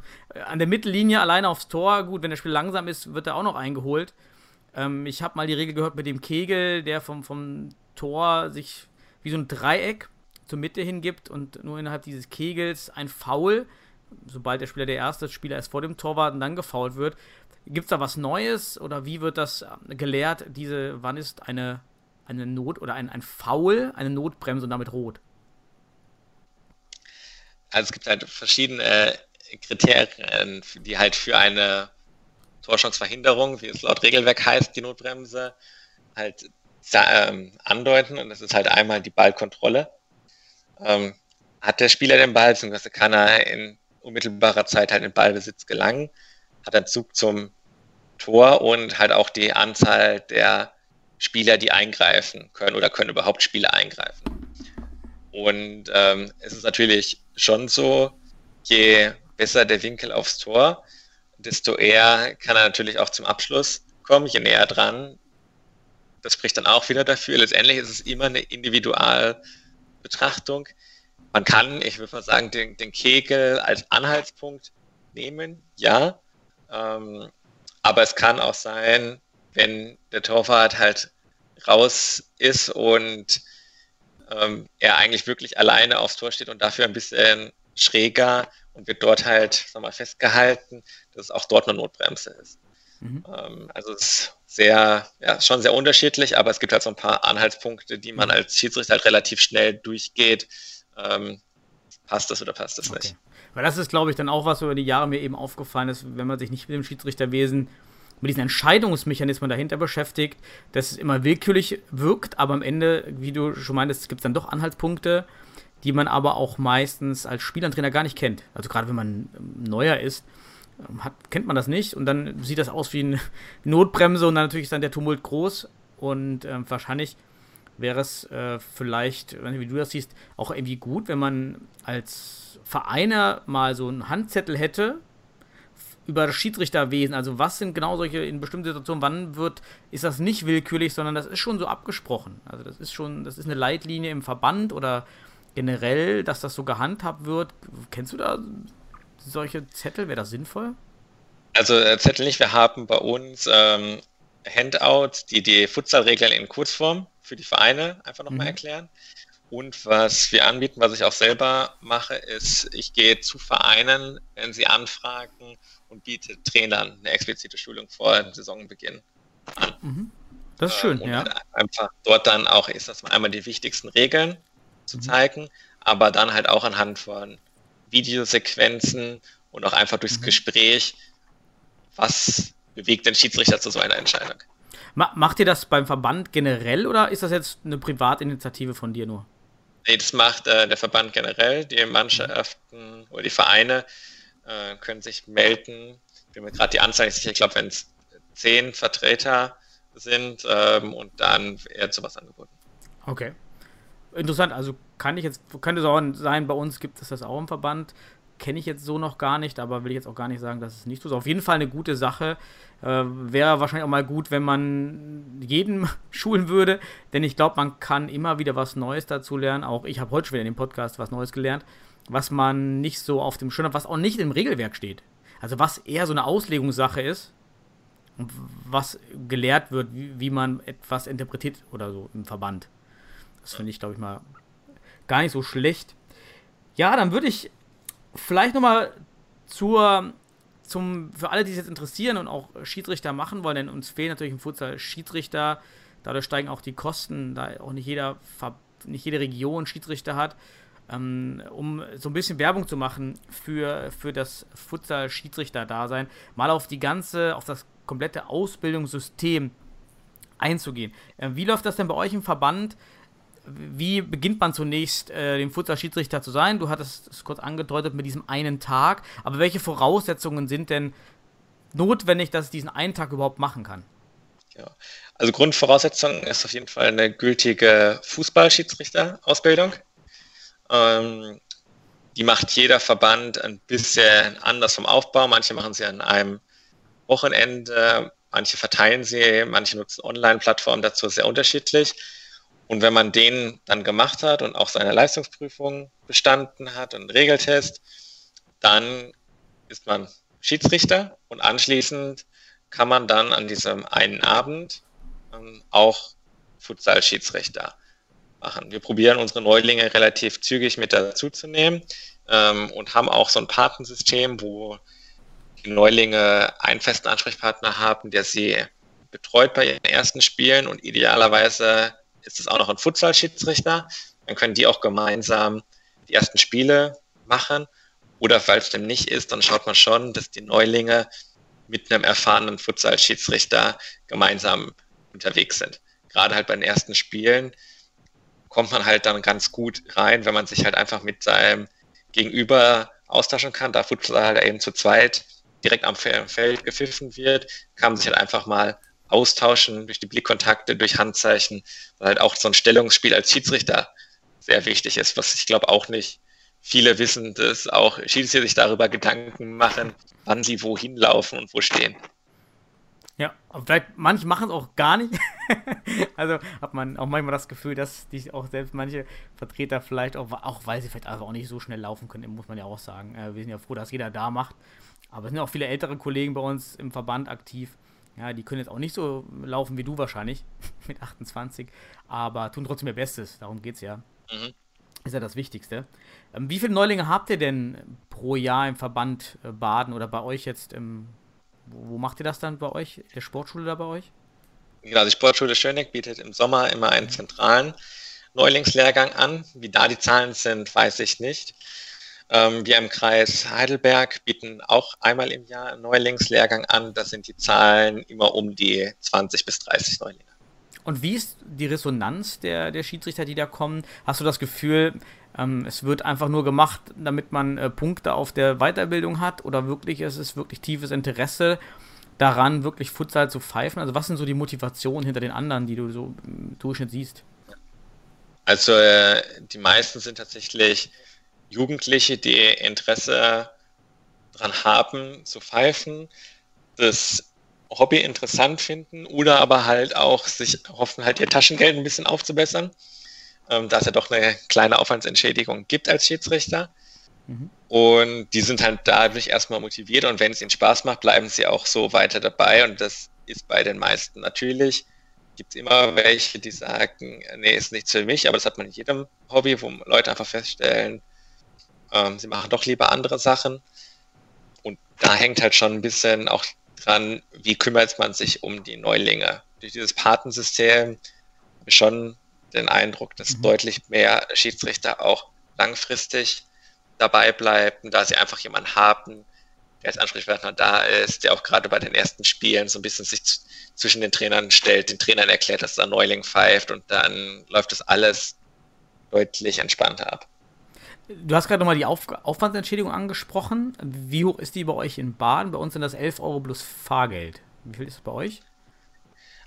Speaker 3: an der Mittellinie alleine aufs Tor, gut, wenn der Spiel langsam ist, wird er auch noch eingeholt. Ähm, ich habe mal die Regel gehört mit dem Kegel, der vom, vom Tor sich wie so ein Dreieck zur Mitte hingibt und nur innerhalb dieses Kegels ein Foul, sobald der Spieler der erste Spieler ist vor dem Torwart und dann gefault wird, Gibt es da was Neues oder wie wird das ähm, gelehrt? Diese, wann ist eine, eine Not oder ein, ein Foul, eine Notbremse und damit rot?
Speaker 4: Also es gibt halt verschiedene Kriterien, die halt für eine Torschanceverhinderung, wie es laut Regelwerk heißt, die Notbremse, halt ähm, andeuten. Und das ist halt einmal die Ballkontrolle. Ähm, hat der Spieler den Ball, beziehungsweise kann er in unmittelbarer Zeit halt in Ballbesitz gelangen? hat einen Zug zum Tor und halt auch die Anzahl der Spieler, die eingreifen können oder können überhaupt Spieler eingreifen. Und ähm, es ist natürlich schon so, je besser der Winkel aufs Tor, desto eher kann er natürlich auch zum Abschluss kommen, je näher dran. Das spricht dann auch wieder dafür. Letztendlich ist es immer eine Individualbetrachtung. Man kann, ich würde mal sagen, den, den Kegel als Anhaltspunkt nehmen, ja. Ähm, aber es kann auch sein, wenn der Torwart halt raus ist und ähm, er eigentlich wirklich alleine aufs Tor steht und dafür ein bisschen schräger und wird dort halt sag mal, festgehalten, dass es auch dort eine Notbremse ist. Mhm. Ähm, also es ist sehr, ja, schon sehr unterschiedlich, aber es gibt halt so ein paar Anhaltspunkte, die man mhm. als Schiedsrichter halt relativ schnell durchgeht. Ähm, passt das oder passt das okay. nicht?
Speaker 3: Weil das ist, glaube ich, dann auch was über die Jahre mir eben aufgefallen ist, wenn man sich nicht mit dem Schiedsrichterwesen mit diesen Entscheidungsmechanismen dahinter beschäftigt, dass es immer willkürlich wirkt, aber am Ende, wie du schon meintest, gibt es dann doch Anhaltspunkte, die man aber auch meistens als Spielertrainer gar nicht kennt. Also gerade wenn man neuer ist, ähm, hat, kennt man das nicht und dann sieht das aus wie eine (laughs) Notbremse und dann natürlich ist dann der Tumult groß und äh, wahrscheinlich wäre es äh, vielleicht, wie du das siehst, auch irgendwie gut, wenn man als Vereiner mal so einen Handzettel hätte über das Schiedsrichterwesen. Also was sind genau solche in bestimmten Situationen, wann wird, ist das nicht willkürlich, sondern das ist schon so abgesprochen. Also das ist schon, das ist eine Leitlinie im Verband oder generell, dass das so gehandhabt wird. Kennst du da solche Zettel? Wäre das sinnvoll?
Speaker 4: Also äh, Zettel nicht. Wir haben bei uns ähm, Handouts, die die Futsalregeln in Kurzform für die Vereine einfach nochmal mhm. erklären. Und was wir anbieten, was ich auch selber mache, ist, ich gehe zu Vereinen, wenn sie anfragen und biete Trainern eine explizite Schulung vor dem Saisonbeginn an.
Speaker 3: Mhm. Das ist schön, ähm, ja.
Speaker 4: Einfach dort dann auch, ist das mal einmal die wichtigsten Regeln zu mhm. zeigen, aber dann halt auch anhand von Videosequenzen und auch einfach durchs mhm. Gespräch, was bewegt den Schiedsrichter zu so einer Entscheidung.
Speaker 3: Macht ihr das beim Verband generell oder ist das jetzt eine Privatinitiative von dir nur?
Speaker 4: Nee, das macht äh, der Verband generell. Die Mannschaften oder die Vereine äh, können sich melden. Ich bin mir gerade die Anzahl nicht sicher. Ich glaube, wenn es zehn Vertreter sind ähm, und dann eher zu was angeboten.
Speaker 3: Okay. Interessant, also kann ich jetzt, könnte es auch sein, bei uns gibt es das auch im Verband. Kenne ich jetzt so noch gar nicht, aber will ich jetzt auch gar nicht sagen, dass es nicht so ist. Auf jeden Fall eine gute Sache. Äh, Wäre wahrscheinlich auch mal gut, wenn man jeden (laughs) schulen würde, denn ich glaube, man kann immer wieder was Neues dazu lernen. Auch ich habe heute schon wieder in dem Podcast was Neues gelernt, was man nicht so auf dem Schirm hat, was auch nicht im Regelwerk steht. Also was eher so eine Auslegungssache ist und was gelehrt wird, wie, wie man etwas interpretiert oder so im Verband. Das finde ich, glaube ich, mal gar nicht so schlecht. Ja, dann würde ich vielleicht nochmal zur, zum, für alle, die sich jetzt interessieren und auch Schiedsrichter machen wollen, denn uns fehlen natürlich im Futsal Schiedsrichter. Dadurch steigen auch die Kosten, da auch nicht, jeder, nicht jede Region Schiedsrichter hat. Ähm, um so ein bisschen Werbung zu machen für, für das Futsal-Schiedsrichter-Dasein, mal auf die ganze, auf das komplette Ausbildungssystem einzugehen. Äh, wie läuft das denn bei euch im Verband? Wie beginnt man zunächst, äh, dem Futsal-Schiedsrichter zu sein? Du hattest es kurz angedeutet mit diesem einen Tag. Aber welche Voraussetzungen sind denn notwendig, dass ich diesen einen Tag überhaupt machen kann?
Speaker 4: Ja, also Grundvoraussetzung ist auf jeden Fall eine gültige Fußballschiedsrichter-Ausbildung. Ähm, die macht jeder Verband ein bisschen anders vom Aufbau. Manche machen sie an einem Wochenende, manche verteilen sie, manche nutzen Online-Plattformen dazu, sehr unterschiedlich. Und wenn man den dann gemacht hat und auch seine Leistungsprüfung bestanden hat und Regeltest, dann ist man Schiedsrichter und anschließend kann man dann an diesem einen Abend ähm, auch Futsal-Schiedsrichter machen. Wir probieren unsere Neulinge relativ zügig mit dazuzunehmen ähm, und haben auch so ein Patensystem, wo die Neulinge einen festen Ansprechpartner haben, der sie betreut bei ihren ersten Spielen und idealerweise ist es auch noch ein Futsal-Schiedsrichter. Dann können die auch gemeinsam die ersten Spiele machen. Oder falls dem nicht ist, dann schaut man schon, dass die Neulinge mit einem erfahrenen Futsal-Schiedsrichter gemeinsam unterwegs sind. Gerade halt bei den ersten Spielen kommt man halt dann ganz gut rein, wenn man sich halt einfach mit seinem Gegenüber austauschen kann. Da Futsal halt eben zu zweit direkt am Feld gepfiffen wird, kann man sich halt einfach mal austauschen durch die Blickkontakte, durch Handzeichen, weil halt auch so ein Stellungsspiel als Schiedsrichter sehr wichtig ist, was ich glaube auch nicht viele wissen, dass auch Schiedsrichter sich darüber Gedanken machen, wann sie wohin laufen und wo stehen.
Speaker 3: Ja, aber vielleicht manche machen es auch gar nicht. (laughs) also hat man auch manchmal das Gefühl, dass die auch selbst manche Vertreter vielleicht auch, auch weil sie vielleicht einfach auch nicht so schnell laufen können, muss man ja auch sagen. Äh, wir sind ja froh, dass jeder da macht. Aber es sind auch viele ältere Kollegen bei uns im Verband aktiv. Ja, die können jetzt auch nicht so laufen wie du wahrscheinlich (laughs) mit 28, aber tun trotzdem ihr Bestes. Darum geht es ja. Mhm. Ist ja das Wichtigste. Ähm, wie viele Neulinge habt ihr denn pro Jahr im Verband äh, Baden oder bei euch jetzt im wo, wo macht ihr das dann bei euch? Der Sportschule da bei euch?
Speaker 4: Genau, die Sportschule Schöneck bietet im Sommer immer einen zentralen Neulingslehrgang an. Wie da die Zahlen sind, weiß ich nicht. Ähm, wir im Kreis Heidelberg bieten auch einmal im Jahr einen Neulingslehrgang an. Da sind die Zahlen immer um die 20 bis 30 Neulinge.
Speaker 3: Und wie ist die Resonanz der, der Schiedsrichter, die da kommen? Hast du das Gefühl, ähm, es wird einfach nur gemacht, damit man äh, Punkte auf der Weiterbildung hat oder wirklich ist es wirklich tiefes Interesse daran, wirklich Futsal zu pfeifen? Also was sind so die Motivationen hinter den anderen, die du so im Durchschnitt siehst?
Speaker 4: Also äh, die meisten sind tatsächlich Jugendliche, die Interesse daran haben zu pfeifen, das Hobby interessant finden oder aber halt auch sich hoffen, halt ihr Taschengeld ein bisschen aufzubessern ähm, da es ja doch eine kleine Aufwandsentschädigung gibt als Schiedsrichter. Mhm. Und die sind halt dadurch erstmal motiviert und wenn es ihnen Spaß macht, bleiben sie auch so weiter dabei. Und das ist bei den meisten natürlich. Gibt es immer welche, die sagen, nee, ist nichts für mich, aber das hat man in jedem Hobby, wo Leute einfach feststellen, ähm, sie machen doch lieber andere Sachen. Und da hängt halt schon ein bisschen auch dran, wie kümmert man sich um die Neulinge. Durch dieses Patensystem schon den Eindruck, dass mhm. deutlich mehr Schiedsrichter auch langfristig dabei bleiben, da sie einfach jemanden haben, der als Ansprechpartner da ist, der auch gerade bei den ersten Spielen so ein bisschen sich zwischen den Trainern stellt, den Trainern erklärt, dass da Neuling pfeift und dann läuft das alles deutlich entspannter ab.
Speaker 3: Du hast gerade nochmal die Auf Aufwandsentschädigung angesprochen. Wie hoch ist die bei euch in Baden? Bei uns sind das 11 Euro plus Fahrgeld. Wie viel ist es bei euch?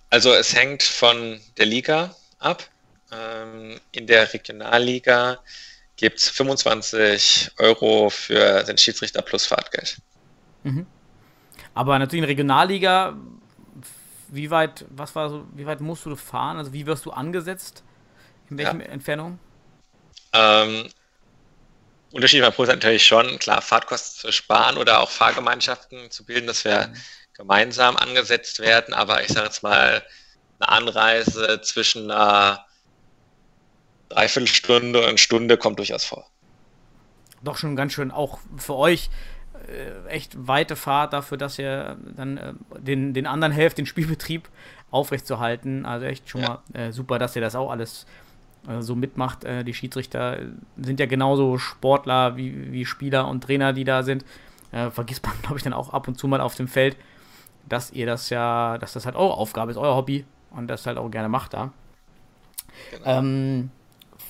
Speaker 4: Also es hängt von der Liga ab. Ähm, in der Regionalliga gibt es 25 Euro für den Schiedsrichter plus Fahrtgeld.
Speaker 3: Mhm. Aber natürlich in der Regionalliga, wie weit, was war so, wie weit musst du fahren? Also wie wirst du angesetzt? In welchen ja. Entfernungen?
Speaker 4: Ähm, Unterschied beim Pro ist natürlich schon, klar, Fahrtkosten zu sparen oder auch Fahrgemeinschaften zu bilden, dass wir mhm. gemeinsam angesetzt werden, aber ich sage jetzt mal, eine Anreise zwischen einer Dreiviertelstunde und Stunde kommt durchaus vor.
Speaker 3: Doch schon ganz schön auch für euch äh, echt weite Fahrt dafür, dass ihr dann äh, den, den anderen helft, den Spielbetrieb aufrechtzuerhalten. Also echt schon ja. mal äh, super, dass ihr das auch alles so mitmacht. Äh, die Schiedsrichter sind ja genauso Sportler wie, wie Spieler und Trainer, die da sind. Äh, vergisst man, (laughs) glaube ich, dann auch ab und zu mal auf dem Feld, dass ihr das ja, dass das halt eure Aufgabe ist, euer Hobby und das halt auch gerne macht da. Genau. Ähm,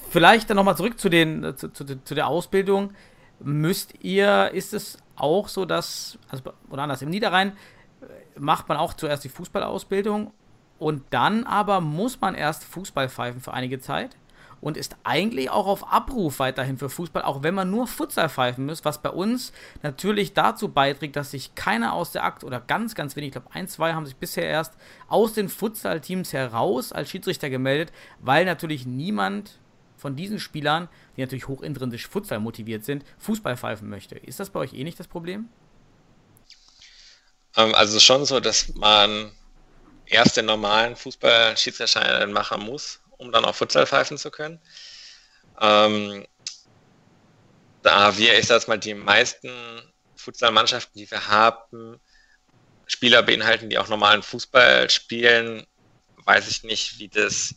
Speaker 3: Vielleicht dann nochmal zurück zu, den, äh, zu, zu, zu, der Ausbildung. Müsst ihr, ist es auch so, dass, also, oder anders, im Niederrhein äh, macht man auch zuerst die Fußballausbildung und dann aber muss man erst Fußball pfeifen für einige Zeit und ist eigentlich auch auf Abruf weiterhin für Fußball, auch wenn man nur Futsal pfeifen muss, was bei uns natürlich dazu beiträgt, dass sich keiner aus der Akt oder ganz, ganz wenig, ich glaube ein, zwei haben sich bisher erst aus den Futsal-Teams heraus als Schiedsrichter gemeldet, weil natürlich niemand von diesen Spielern, die natürlich hochintrinsisch Futsal motiviert sind, Fußball pfeifen möchte. Ist das bei euch eh nicht das Problem?
Speaker 4: Ähm, also schon so, dass man erst den normalen Fußball-Schiedsrichterschein machen muss, um dann auch Futsal pfeifen zu können. Ähm, da wir, ich sag mal, die meisten Futsal-Mannschaften, die wir haben, Spieler beinhalten, die auch normalen Fußball spielen, weiß ich nicht, wie das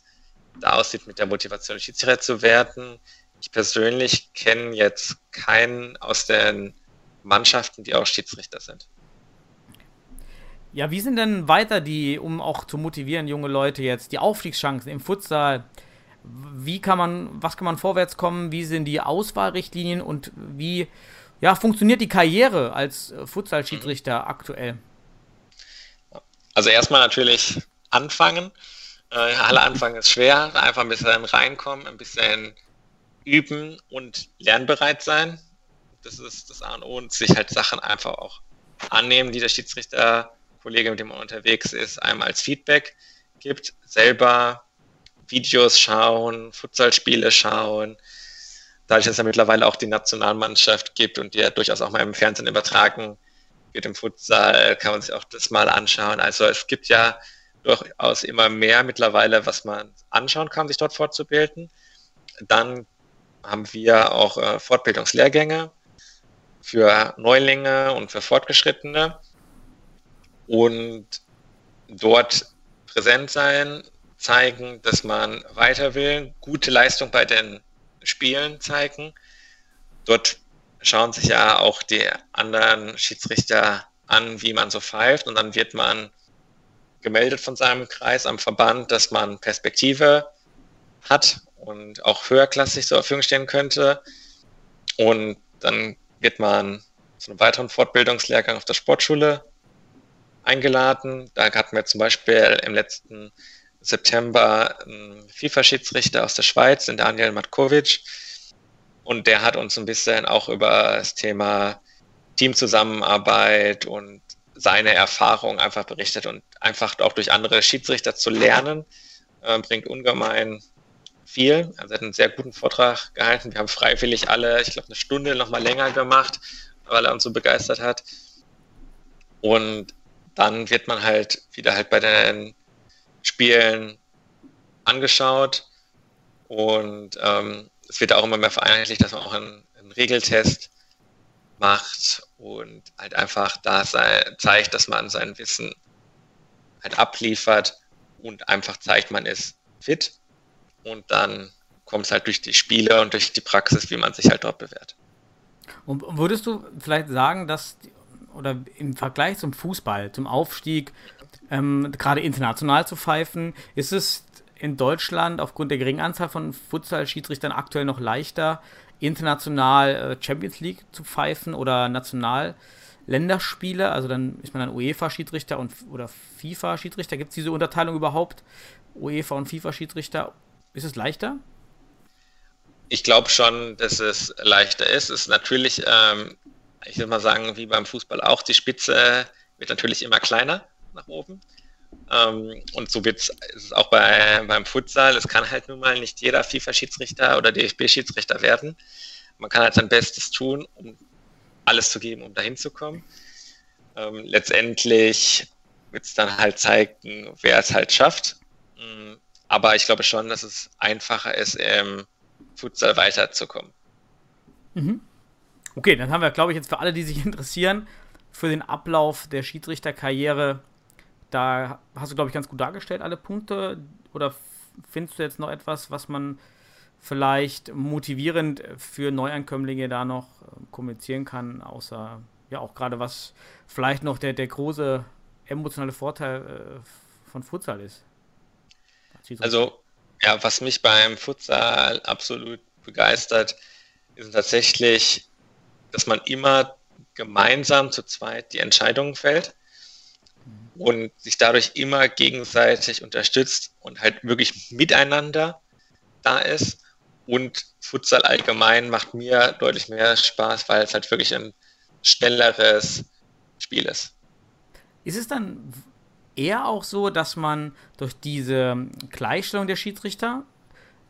Speaker 4: da aussieht mit der Motivation, Schiedsrichter zu werden. Ich persönlich kenne jetzt keinen aus den Mannschaften, die auch Schiedsrichter sind.
Speaker 3: Ja, wie sind denn weiter die, um auch zu motivieren, junge Leute jetzt, die Aufstiegschancen im Futsal? Wie kann man, was kann man vorwärts kommen? Wie sind die Auswahlrichtlinien und wie ja, funktioniert die Karriere als Futsal-Schiedsrichter mhm. aktuell?
Speaker 4: Also erstmal natürlich anfangen. Äh, alle Anfang ist schwer, einfach ein bisschen reinkommen, ein bisschen üben und lernbereit sein. Das ist das A und O und sich halt Sachen einfach auch annehmen, die der Schiedsrichterkollege, mit dem man unterwegs ist, einem als Feedback gibt. Selber Videos schauen, Futsalspiele schauen. Dadurch, dass es ja mittlerweile auch die Nationalmannschaft gibt und die ja durchaus auch mal im Fernsehen übertragen wird im Futsal, kann man sich auch das mal anschauen. Also es gibt ja durchaus immer mehr mittlerweile, was man anschauen kann, sich dort fortzubilden. Dann haben wir auch äh, Fortbildungslehrgänge für Neulinge und für Fortgeschrittene und dort präsent sein, zeigen, dass man weiter will, gute Leistung bei den Spielen zeigen. Dort schauen sich ja auch die anderen Schiedsrichter an, wie man so pfeift und dann wird man gemeldet von seinem Kreis am Verband, dass man Perspektive hat und auch höherklassig zur Verfügung stehen könnte. Und dann wird man zu einem weiteren Fortbildungslehrgang auf der Sportschule eingeladen. Da hatten wir zum Beispiel im letzten September einen FIFA-Schiedsrichter aus der Schweiz, den Daniel Matkovic. Und der hat uns ein bisschen auch über das Thema Teamzusammenarbeit und seine Erfahrungen einfach berichtet und einfach auch durch andere Schiedsrichter zu lernen, äh, bringt ungemein viel. Also er hat einen sehr guten Vortrag gehalten. Wir haben freiwillig alle, ich glaube, eine Stunde noch mal länger gemacht, weil er uns so begeistert hat. Und dann wird man halt wieder halt bei den Spielen angeschaut und ähm, es wird auch immer mehr vereinheitlicht, dass man auch einen, einen Regeltest macht und halt einfach da zeigt, dass man sein Wissen halt abliefert und einfach zeigt, man ist fit und dann kommt es halt durch die Spiele und durch die Praxis, wie man sich halt dort bewährt.
Speaker 3: Und würdest du vielleicht sagen, dass oder im Vergleich zum Fußball, zum Aufstieg, ähm, gerade international zu pfeifen, ist es in Deutschland aufgrund der geringen Anzahl von Futsal-Schiedsrichtern aktuell noch leichter, international äh, Champions League zu pfeifen oder national Länderspiele, also dann ist man dann UEFA-Schiedsrichter und oder FIFA-Schiedsrichter. Gibt es diese Unterteilung überhaupt? UEFA und FIFA-Schiedsrichter. Ist es leichter?
Speaker 4: Ich glaube schon, dass es leichter ist. Es ist natürlich, ähm, ich würde mal sagen, wie beim Fußball auch, die Spitze wird natürlich immer kleiner nach oben. Ähm, und so wird es auch bei, beim Futsal. Es kann halt nun mal nicht jeder FIFA-Schiedsrichter oder DFB-Schiedsrichter werden. Man kann halt sein Bestes tun, um alles zu geben, um dahin zu kommen. Ähm, letztendlich wird es dann halt zeigen, wer es halt schafft. Mm, aber ich glaube schon, dass es einfacher ist, im Futsal weiterzukommen.
Speaker 3: Mhm. Okay, dann haben wir, glaube ich, jetzt für alle, die sich (laughs) interessieren, für den Ablauf der Schiedsrichterkarriere da hast du, glaube ich, ganz gut dargestellt, alle Punkte. Oder findest du jetzt noch etwas, was man vielleicht motivierend für Neuankömmlinge da noch ähm, kommunizieren kann, außer ja auch gerade was vielleicht noch der, der große emotionale Vorteil äh, von Futsal ist?
Speaker 4: Also, ja, was mich beim Futsal absolut begeistert, ist tatsächlich, dass man immer gemeinsam zu zweit die Entscheidungen fällt und sich dadurch immer gegenseitig unterstützt und halt wirklich miteinander da ist. Und Futsal allgemein macht mir deutlich mehr Spaß, weil es halt wirklich ein schnelleres Spiel ist.
Speaker 3: Ist es dann eher auch so, dass man durch diese Gleichstellung der Schiedsrichter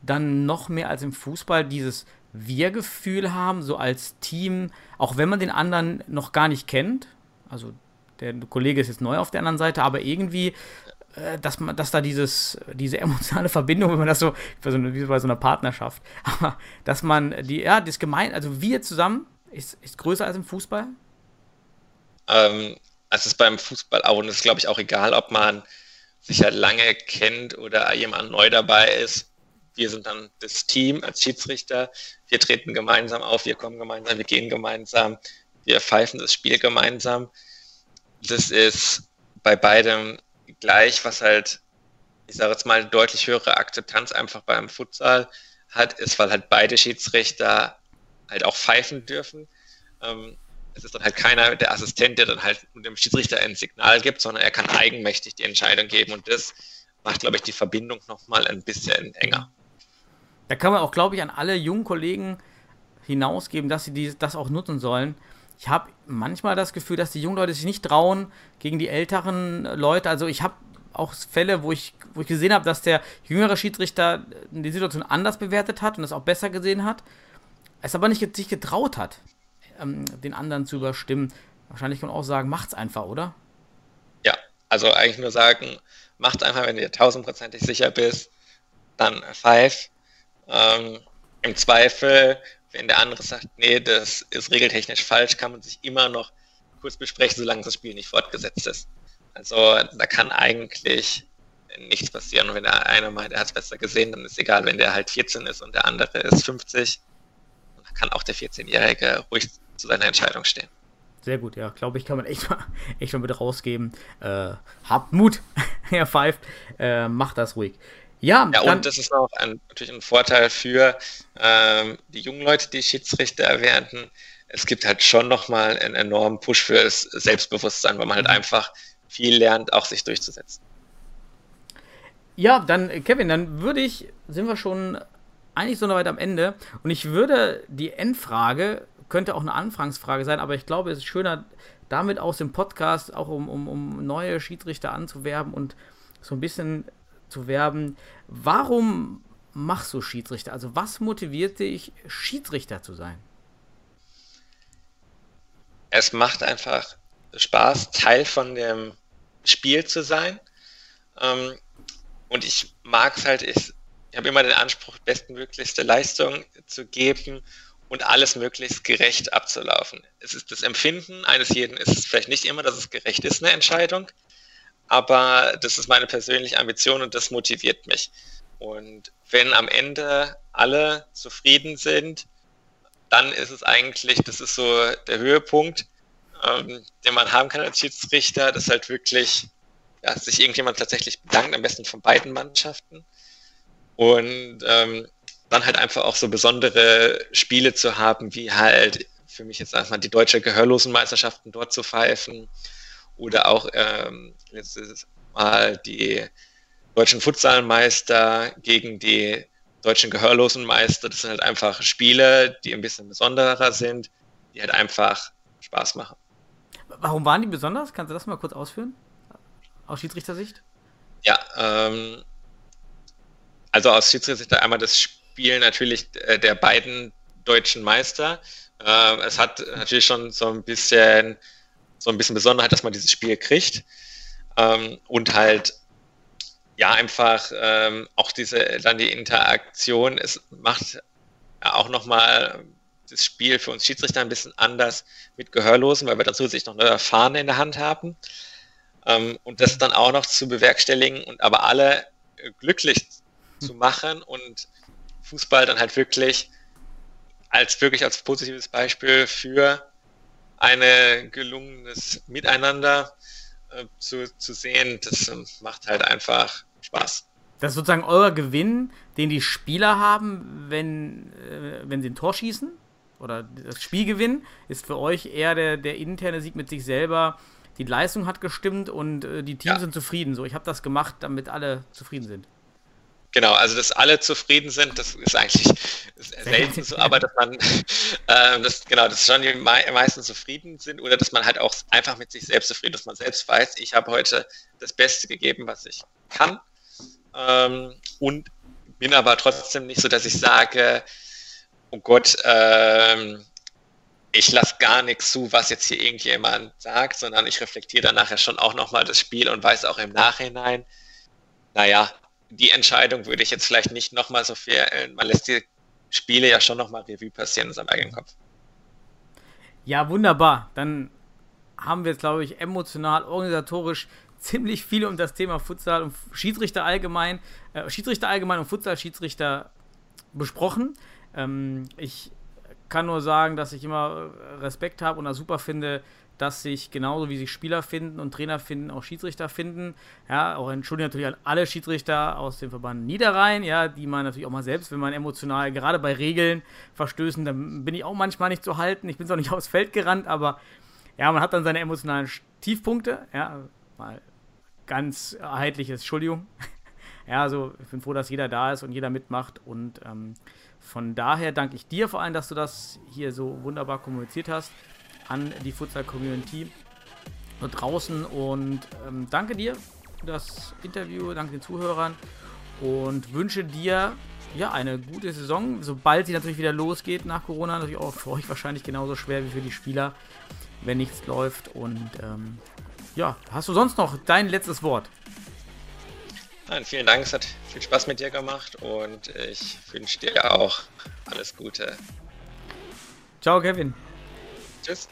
Speaker 3: dann noch mehr als im Fußball dieses Wir-Gefühl haben, so als Team, auch wenn man den anderen noch gar nicht kennt? Also der Kollege ist jetzt neu auf der anderen Seite, aber irgendwie, äh, dass, man, dass da dieses, diese (laughs) emotionale Verbindung, wenn man das so, wie bei so einer Partnerschaft, (laughs) aber dass man die, ja, das gemein, also wir zusammen, ist, ist größer als im Fußball?
Speaker 4: Ähm, es ist beim Fußball auch, und es ist, glaube ich, auch egal, ob man sich ja lange kennt oder jemand neu dabei ist. Wir sind dann das Team als Schiedsrichter. Wir treten gemeinsam auf, wir kommen gemeinsam, wir gehen gemeinsam, wir pfeifen das Spiel gemeinsam das ist bei beidem gleich, was halt, ich sage jetzt mal, deutlich höhere Akzeptanz einfach beim Futsal hat, ist, weil halt beide Schiedsrichter halt auch pfeifen dürfen. Ähm, es ist dann halt keiner der Assistent, der dann halt dem Schiedsrichter ein Signal gibt, sondern er kann eigenmächtig die Entscheidung geben und das macht, glaube ich, die Verbindung nochmal ein bisschen enger.
Speaker 3: Da kann man auch, glaube ich, an alle jungen Kollegen hinausgeben, dass sie die, das auch nutzen sollen. Ich habe manchmal das Gefühl, dass die jungen Leute sich nicht trauen gegen die älteren Leute. Also ich habe auch Fälle, wo ich, wo ich gesehen habe, dass der jüngere Schiedsrichter die Situation anders bewertet hat und das auch besser gesehen hat, es aber nicht sich getraut hat, ähm, den anderen zu überstimmen. Wahrscheinlich kann man auch sagen, macht's einfach, oder?
Speaker 4: Ja, also eigentlich nur sagen, macht's einfach, wenn dir tausendprozentig sicher bist, dann pfeif. Ähm, Im Zweifel, wenn der andere sagt, nee, das ist regeltechnisch falsch, kann man sich immer noch kurz besprechen, solange das Spiel nicht fortgesetzt ist. Also da kann eigentlich nichts passieren. Und wenn der eine meint, er hat es besser gesehen, dann ist egal, wenn der halt 14 ist und der andere ist 50, dann kann auch der 14-Jährige ruhig zu seiner Entscheidung stehen.
Speaker 3: Sehr gut, ja, glaube ich, kann man echt mal, echt mal mit rausgeben. Äh, habt Mut, (laughs) Herr Pfeift, äh, macht das ruhig. Ja,
Speaker 4: ja und das ist auch ein, natürlich ein Vorteil für ähm, die jungen Leute, die Schiedsrichter erwähnten. Es gibt halt schon nochmal einen enormen Push für das Selbstbewusstsein, weil man halt mhm. einfach viel lernt, auch sich durchzusetzen.
Speaker 3: Ja, dann, Kevin, dann würde ich, sind wir schon eigentlich so weit am Ende und ich würde die Endfrage, könnte auch eine Anfangsfrage sein, aber ich glaube, es ist schöner, damit aus dem Podcast auch um, um, um neue Schiedsrichter anzuwerben und so ein bisschen zu werben. Warum machst du Schiedsrichter? Also was motiviert dich, Schiedsrichter zu sein?
Speaker 4: Es macht einfach Spaß, Teil von dem Spiel zu sein. Ähm, und ich mag es halt, ich, habe immer den Anspruch, bestmöglichste Leistung zu geben und alles möglichst gerecht abzulaufen. Es ist das Empfinden eines jeden, ist vielleicht nicht immer, dass es gerecht ist, eine Entscheidung, aber das ist meine persönliche Ambition und das motiviert mich. Und wenn am Ende alle zufrieden sind, dann ist es eigentlich, das ist so der Höhepunkt ähm, den man haben kann als Schiedsrichter, dass halt wirklich ja, sich irgendjemand tatsächlich bedankt, am besten von beiden Mannschaften. Und ähm, dann halt einfach auch so besondere Spiele zu haben, wie halt für mich jetzt erstmal die deutsche Gehörlosenmeisterschaften dort zu pfeifen oder auch ähm, letztes Mal die deutschen Futsalmeister gegen die deutschen Gehörlosenmeister. Das sind halt einfach Spiele, die ein bisschen besonderer sind, die halt einfach Spaß machen.
Speaker 3: Warum waren die besonders? Kannst du das mal kurz ausführen? Aus Schiedsrichtersicht?
Speaker 4: Ja, ähm, also aus Schiedsrichtersicht einmal das Spiel natürlich äh, der beiden deutschen Meister. Äh, es hat natürlich schon so ein bisschen so ein bisschen Besonderheit, dass man dieses Spiel kriegt. Ähm, und halt ja einfach ähm, auch diese dann die Interaktion, es macht auch nochmal das Spiel für uns Schiedsrichter ein bisschen anders mit Gehörlosen, weil wir dazu sich noch eine Fahne in der Hand haben. Ähm, und das dann auch noch zu bewerkstelligen und aber alle glücklich zu machen und Fußball dann halt wirklich als wirklich als positives Beispiel für ein gelungenes Miteinander äh, zu, zu sehen, das äh, macht halt einfach Spaß.
Speaker 3: Das ist sozusagen euer Gewinn, den die Spieler haben, wenn, äh, wenn sie ein Tor schießen? oder das Spielgewinn ist für euch eher der, der interne Sieg mit sich selber. Die Leistung hat gestimmt und äh, die Teams ja. sind zufrieden. So, ich habe das gemacht, damit alle zufrieden sind.
Speaker 4: Genau, also dass alle zufrieden sind, das ist eigentlich selten so, aber dass man, (laughs) äh, das, genau, dass schon die meisten zufrieden sind oder dass man halt auch einfach mit sich selbst zufrieden ist, dass man selbst weiß, ich habe heute das Beste gegeben, was ich kann. Ähm, und bin aber trotzdem nicht so, dass ich sage, oh Gott, ähm, ich lasse gar nichts zu, was jetzt hier irgendjemand sagt, sondern ich reflektiere dann nachher schon auch nochmal das Spiel und weiß auch im Nachhinein, naja, die Entscheidung würde ich jetzt vielleicht nicht nochmal so viel, man lässt die Spiele ja schon nochmal Revue passieren in seinem eigenen Kopf.
Speaker 3: Ja, wunderbar. Dann haben wir jetzt, glaube ich, emotional, organisatorisch ziemlich viel um das Thema Futsal und Schiedsrichter allgemein, äh, Schiedsrichter allgemein und Futsal-Schiedsrichter besprochen. Ähm, ich kann nur sagen, dass ich immer Respekt habe und das super finde, dass sich genauso wie sich Spieler finden und Trainer finden, auch Schiedsrichter finden. Ja, auch entschuldige natürlich an alle Schiedsrichter aus dem Verband Niederrhein, ja, die man natürlich auch mal selbst, wenn man emotional, gerade bei Regeln verstößen, dann bin ich auch manchmal nicht zu halten. Ich bin zwar nicht (laughs) aufs Feld gerannt, aber ja, man hat dann seine emotionalen Tiefpunkte, ja, mal ganz erheitliches, Entschuldigung. (laughs) Ja, also ich bin froh, dass jeder da ist und jeder mitmacht. Und ähm, von daher danke ich dir vor allem, dass du das hier so wunderbar kommuniziert hast an die Futsal-Community da draußen. Und ähm, danke dir für das Interview, danke den Zuhörern und wünsche dir ja eine gute Saison. Sobald sie natürlich wieder losgeht nach Corona, natürlich auch für euch wahrscheinlich genauso schwer wie für die Spieler, wenn nichts läuft. Und ähm, ja, hast du sonst noch dein letztes Wort?
Speaker 4: Nein, vielen Dank, es hat viel Spaß mit dir gemacht und ich wünsche dir auch alles Gute.
Speaker 3: Ciao, Kevin.
Speaker 4: Tschüss.